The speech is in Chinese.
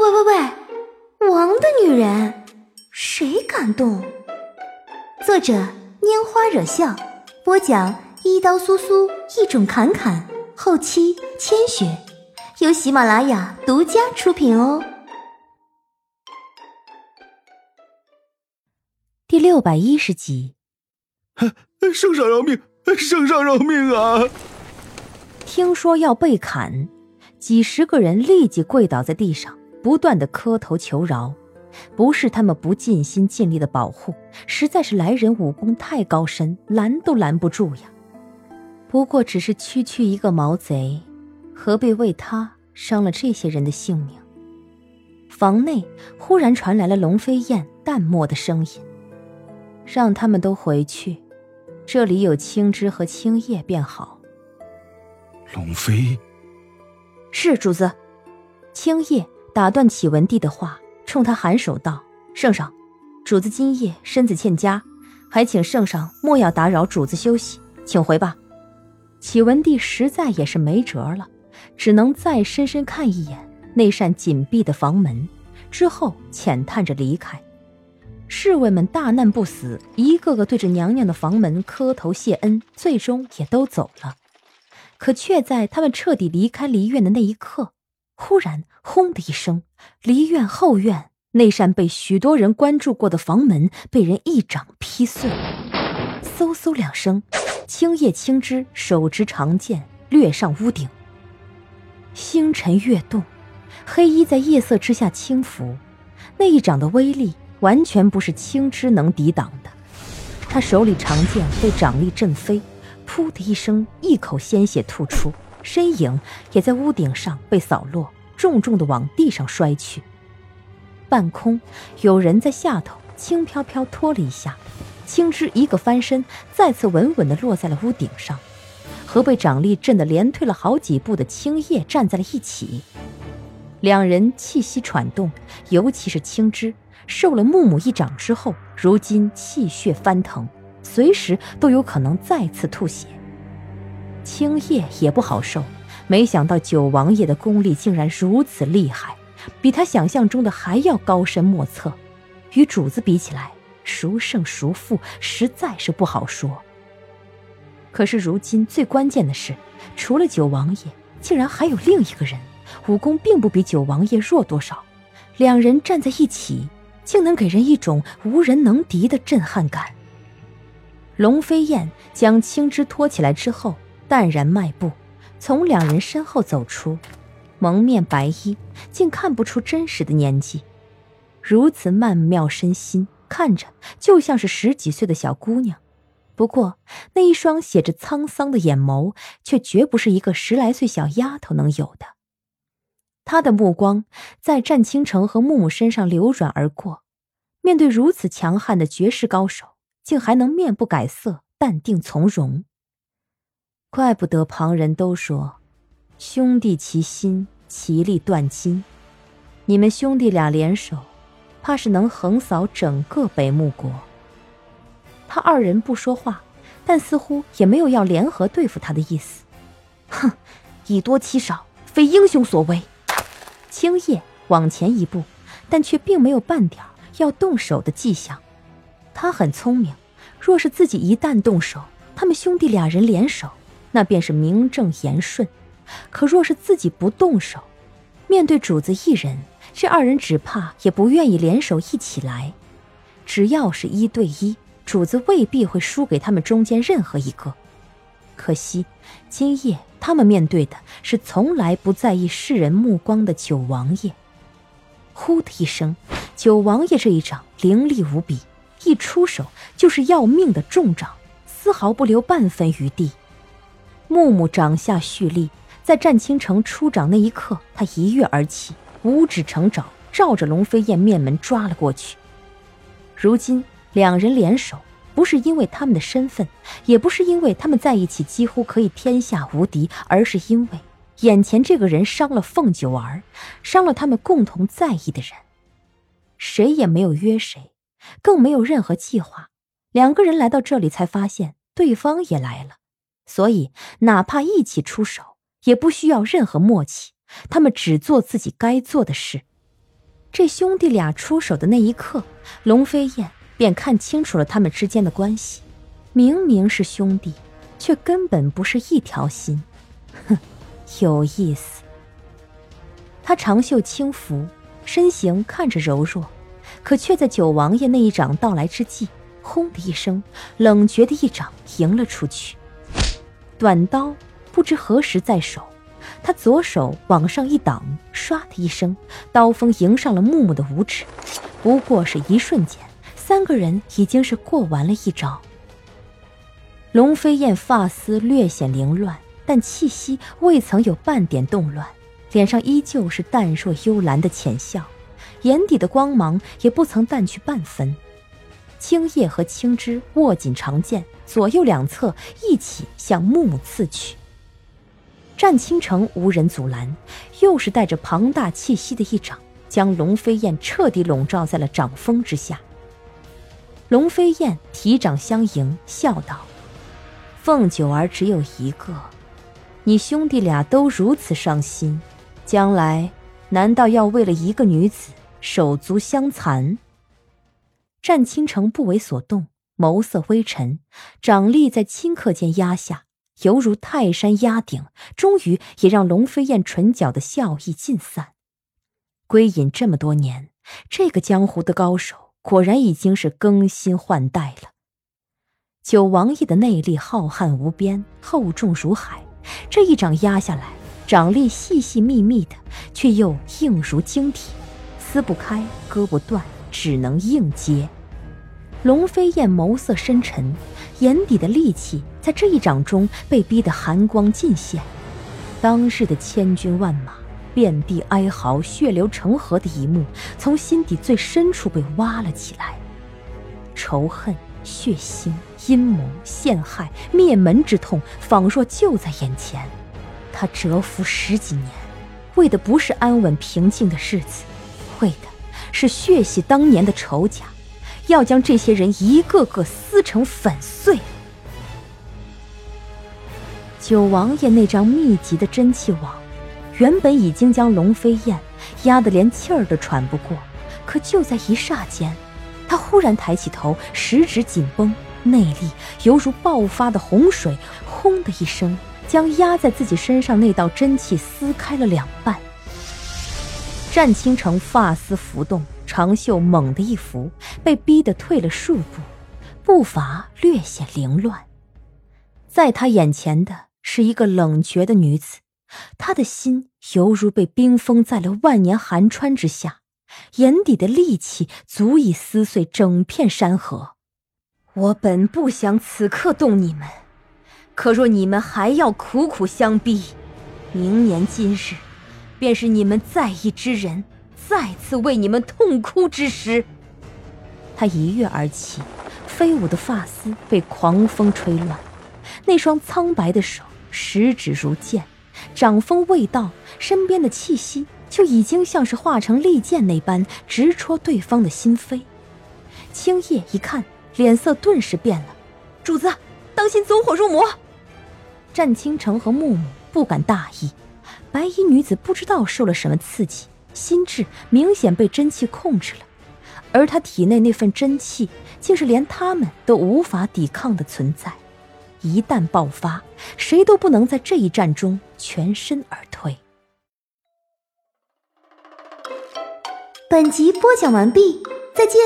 喂喂喂，王的女人，谁敢动？作者：拈花惹笑，播讲：一刀苏苏，一种侃侃，后期：千雪，由喜马拉雅独家出品哦。第六百一十集，圣上饶命！圣上饶命啊！听说要被砍，几十个人立即跪倒在地上。不断的磕头求饶，不是他们不尽心尽力的保护，实在是来人武功太高深，拦都拦不住呀。不过只是区区一个毛贼，何必为他伤了这些人的性命？房内忽然传来了龙飞燕淡漠的声音：“让他们都回去，这里有青枝和青叶便好。”龙飞，是主子，青叶。打断启文帝的话，冲他颔首道：“圣上，主子今夜身子欠佳，还请圣上莫要打扰主子休息，请回吧。”启文帝实在也是没辙了，只能再深深看一眼那扇紧闭的房门，之后浅叹着离开。侍卫们大难不死，一个个对着娘娘的房门磕头谢恩，最终也都走了。可却在他们彻底离开离院的那一刻。忽然，轰的一声，离院后院那扇被许多人关注过的房门被人一掌劈碎。嗖嗖两声，青叶青枝手持长剑掠上屋顶。星辰跃动，黑衣在夜色之下轻拂，那一掌的威力完全不是青枝能抵挡的。他手里长剑被掌力震飞，噗的一声，一口鲜血吐出。身影也在屋顶上被扫落，重重的往地上摔去。半空有人在下头轻飘飘拖了一下，青枝一个翻身，再次稳稳地落在了屋顶上，和被掌力震得连退了好几步的青叶站在了一起。两人气息喘动，尤其是青枝，受了木木一掌之后，如今气血翻腾，随时都有可能再次吐血。青叶也不好受，没想到九王爷的功力竟然如此厉害，比他想象中的还要高深莫测。与主子比起来，孰胜孰负，实在是不好说。可是如今最关键的是，除了九王爷，竟然还有另一个人，武功并不比九王爷弱多少。两人站在一起，竟能给人一种无人能敌的震撼感。龙飞燕将青枝托起来之后。淡然迈步，从两人身后走出，蒙面白衣，竟看不出真实的年纪。如此曼妙身心，看着就像是十几岁的小姑娘。不过那一双写着沧桑的眼眸，却绝不是一个十来岁小丫头能有的。他的目光在战倾城和木木身上流转而过，面对如此强悍的绝世高手，竟还能面不改色，淡定从容。怪不得旁人都说，兄弟齐心，其利断金。你们兄弟俩联手，怕是能横扫整个北木国。他二人不说话，但似乎也没有要联合对付他的意思。哼，以多欺少，非英雄所为。青叶往前一步，但却并没有半点要动手的迹象。他很聪明，若是自己一旦动手，他们兄弟俩人联手。那便是名正言顺，可若是自己不动手，面对主子一人，这二人只怕也不愿意联手一起来。只要是一对一，主子未必会输给他们中间任何一个。可惜今夜他们面对的是从来不在意世人目光的九王爷。呼的一声，九王爷这一掌凌厉无比，一出手就是要命的重掌，丝毫不留半分余地。木木掌下蓄力，在战倾城出掌那一刻，他一跃而起，五指成爪，照着龙飞燕面门抓了过去。如今两人联手，不是因为他们的身份，也不是因为他们在一起几乎可以天下无敌，而是因为眼前这个人伤了凤九儿，伤了他们共同在意的人。谁也没有约谁，更没有任何计划。两个人来到这里，才发现对方也来了。所以，哪怕一起出手，也不需要任何默契。他们只做自己该做的事。这兄弟俩出手的那一刻，龙飞燕便看清楚了他们之间的关系。明明是兄弟，却根本不是一条心。哼，有意思。他长袖轻拂，身形看着柔弱，可却在九王爷那一掌到来之际，轰的一声，冷绝的一掌迎了出去。短刀不知何时在手。他左手往上一挡，唰的一声，刀锋迎上了木木的五指。不过是一瞬间，三个人已经是过完了一招。龙飞燕发丝略显凌乱，但气息未曾有半点动乱，脸上依旧是淡若幽兰的浅笑，眼底的光芒也不曾淡去半分。青叶和青枝握紧长剑，左右两侧一起向木木刺去。战倾城无人阻拦，又是带着庞大气息的一掌，将龙飞燕彻底笼罩在了掌风之下。龙飞燕提掌相迎，笑道：“凤九儿只有一个，你兄弟俩都如此伤心，将来难道要为了一个女子手足相残？”战倾城不为所动，眸色微沉，掌力在顷刻间压下。犹如泰山压顶，终于也让龙飞燕唇角的笑意尽散。归隐这么多年，这个江湖的高手果然已经是更新换代了。九王爷的内力浩瀚无边，厚重如海，这一掌压下来，掌力细细密密的，却又硬如晶体，撕不开，割不断，只能硬接。龙飞燕眸色深沉，眼底的戾气在这一掌中被逼得寒光尽现。当日的千军万马、遍地哀嚎、血流成河的一幕，从心底最深处被挖了起来。仇恨、血腥、阴谋、陷害、灭门之痛，仿若就在眼前。他蛰伏十几年，为的不是安稳平静的日子，为的是血洗当年的仇家。要将这些人一个个撕成粉碎。九王爷那张密集的真气网，原本已经将龙飞燕压得连气儿都喘不过，可就在一霎间，他忽然抬起头，十指紧绷，内力犹如爆发的洪水，轰的一声，将压在自己身上那道真气撕开了两半。战倾城发丝浮动。长袖猛地一拂，被逼得退了数步，步伐略显凌乱。在他眼前的是一个冷绝的女子，他的心犹如被冰封在了万年寒川之下，眼底的戾气足以撕碎整片山河。我本不想此刻动你们，可若你们还要苦苦相逼，明年今日，便是你们在意之人。再次为你们痛哭之时，他一跃而起，飞舞的发丝被狂风吹乱，那双苍白的手十指如剑，掌风未到，身边的气息就已经像是化成利剑那般直戳对方的心扉。青叶一看，脸色顿时变了：“主子，当心走火入魔！”战倾城和木木不敢大意，白衣女子不知道受了什么刺激。心智明显被真气控制了，而她体内那份真气，竟是连他们都无法抵抗的存在。一旦爆发，谁都不能在这一战中全身而退。本集播讲完毕，再见。